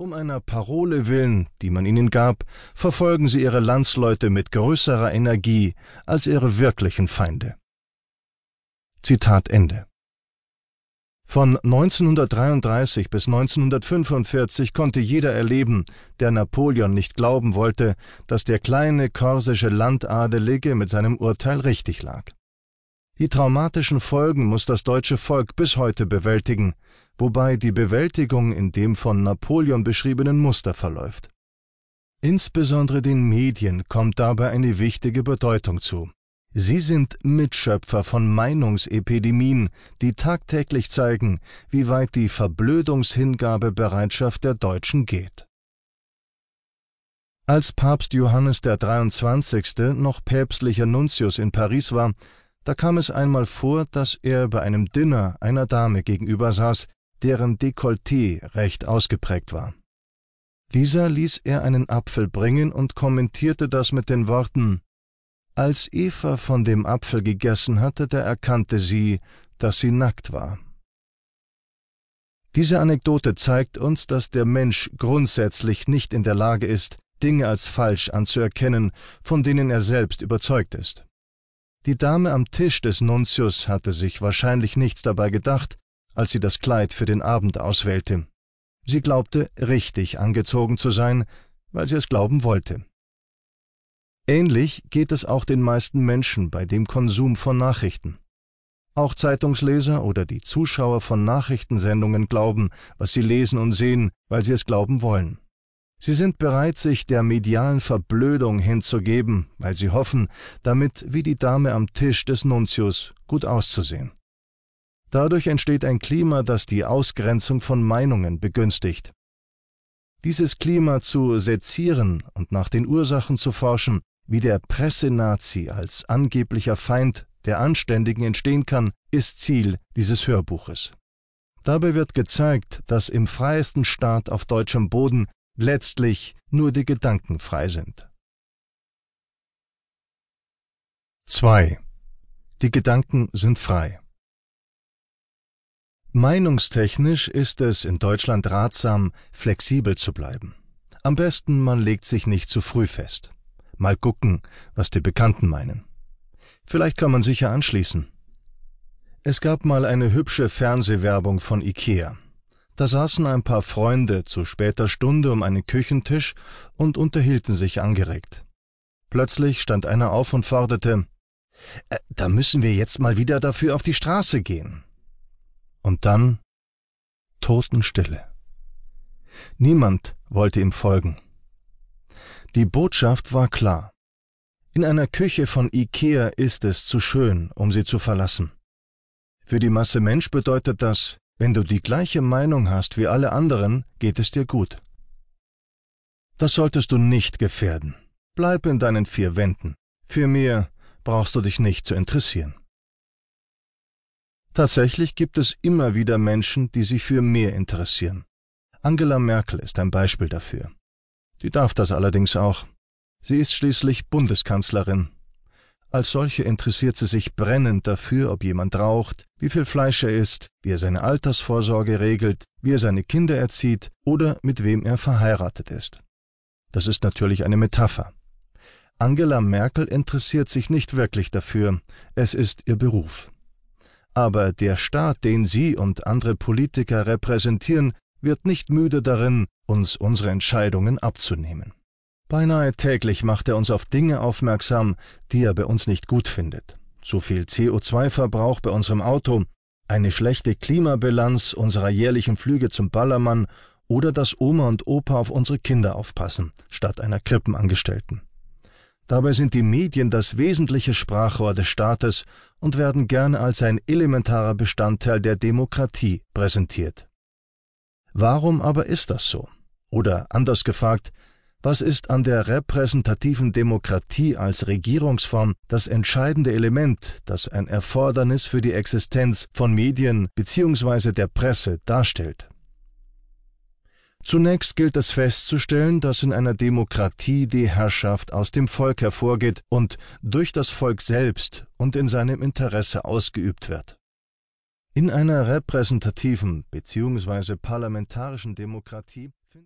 Um einer Parole willen, die man ihnen gab, verfolgen sie ihre Landsleute mit größerer Energie als ihre wirklichen Feinde. Zitat Ende. Von 1933 bis 1945 konnte jeder erleben, der Napoleon nicht glauben wollte, dass der kleine korsische Landadelige mit seinem Urteil richtig lag. Die traumatischen Folgen muss das deutsche Volk bis heute bewältigen, wobei die Bewältigung in dem von Napoleon beschriebenen Muster verläuft. Insbesondere den Medien kommt dabei eine wichtige Bedeutung zu. Sie sind Mitschöpfer von Meinungsepidemien, die tagtäglich zeigen, wie weit die Verblödungshingabebereitschaft der Deutschen geht. Als Papst Johannes der 23. noch päpstlicher Nuntius in Paris war, da kam es einmal vor, dass er bei einem Dinner einer Dame gegenüber saß, deren Dekolleté recht ausgeprägt war. Dieser ließ er einen Apfel bringen und kommentierte das mit den Worten als Eva von dem Apfel gegessen hatte, da erkannte sie, dass sie nackt war. Diese Anekdote zeigt uns, dass der Mensch grundsätzlich nicht in der Lage ist, Dinge als falsch anzuerkennen, von denen er selbst überzeugt ist. Die Dame am Tisch des Nuntius hatte sich wahrscheinlich nichts dabei gedacht, als sie das Kleid für den Abend auswählte. Sie glaubte, richtig angezogen zu sein, weil sie es glauben wollte. Ähnlich geht es auch den meisten Menschen bei dem Konsum von Nachrichten. Auch Zeitungsleser oder die Zuschauer von Nachrichtensendungen glauben, was sie lesen und sehen, weil sie es glauben wollen. Sie sind bereit, sich der medialen Verblödung hinzugeben, weil sie hoffen, damit wie die Dame am Tisch des Nuntius gut auszusehen. Dadurch entsteht ein Klima, das die Ausgrenzung von Meinungen begünstigt. Dieses Klima zu sezieren und nach den Ursachen zu forschen, wie der Pressenazi als angeblicher Feind der Anständigen entstehen kann, ist Ziel dieses Hörbuches. Dabei wird gezeigt, dass im freiesten Staat auf deutschem Boden letztlich nur die Gedanken frei sind. 2. Die Gedanken sind frei. Meinungstechnisch ist es in Deutschland ratsam, flexibel zu bleiben. Am besten man legt sich nicht zu früh fest. Mal gucken, was die Bekannten meinen. Vielleicht kann man sicher anschließen. Es gab mal eine hübsche Fernsehwerbung von Ikea. Da saßen ein paar Freunde zu später Stunde um einen Küchentisch und unterhielten sich angeregt. Plötzlich stand einer auf und forderte äh, Da müssen wir jetzt mal wieder dafür auf die Straße gehen. Und dann Totenstille. Niemand wollte ihm folgen. Die Botschaft war klar. In einer Küche von Ikea ist es zu schön, um sie zu verlassen. Für die Masse Mensch bedeutet das, wenn du die gleiche Meinung hast wie alle anderen, geht es dir gut. Das solltest du nicht gefährden. Bleib in deinen vier Wänden. Für mehr brauchst du dich nicht zu interessieren. Tatsächlich gibt es immer wieder Menschen, die sich für mehr interessieren. Angela Merkel ist ein Beispiel dafür. Die darf das allerdings auch. Sie ist schließlich Bundeskanzlerin. Als solche interessiert sie sich brennend dafür, ob jemand raucht, wie viel Fleisch er isst, wie er seine Altersvorsorge regelt, wie er seine Kinder erzieht oder mit wem er verheiratet ist. Das ist natürlich eine Metapher. Angela Merkel interessiert sich nicht wirklich dafür, es ist ihr Beruf. Aber der Staat, den sie und andere Politiker repräsentieren, wird nicht müde darin, uns unsere Entscheidungen abzunehmen. Beinahe täglich macht er uns auf Dinge aufmerksam, die er bei uns nicht gut findet. Zu viel CO2-Verbrauch bei unserem Auto, eine schlechte Klimabilanz unserer jährlichen Flüge zum Ballermann oder dass Oma und Opa auf unsere Kinder aufpassen, statt einer Krippenangestellten. Dabei sind die Medien das wesentliche Sprachrohr des Staates und werden gerne als ein elementarer Bestandteil der Demokratie präsentiert. Warum aber ist das so? Oder anders gefragt, was ist an der repräsentativen Demokratie als Regierungsform das entscheidende Element, das ein Erfordernis für die Existenz von Medien bzw. der Presse darstellt? Zunächst gilt es festzustellen, dass in einer Demokratie die Herrschaft aus dem Volk hervorgeht und durch das Volk selbst und in seinem Interesse ausgeübt wird. In einer repräsentativen bzw. parlamentarischen Demokratie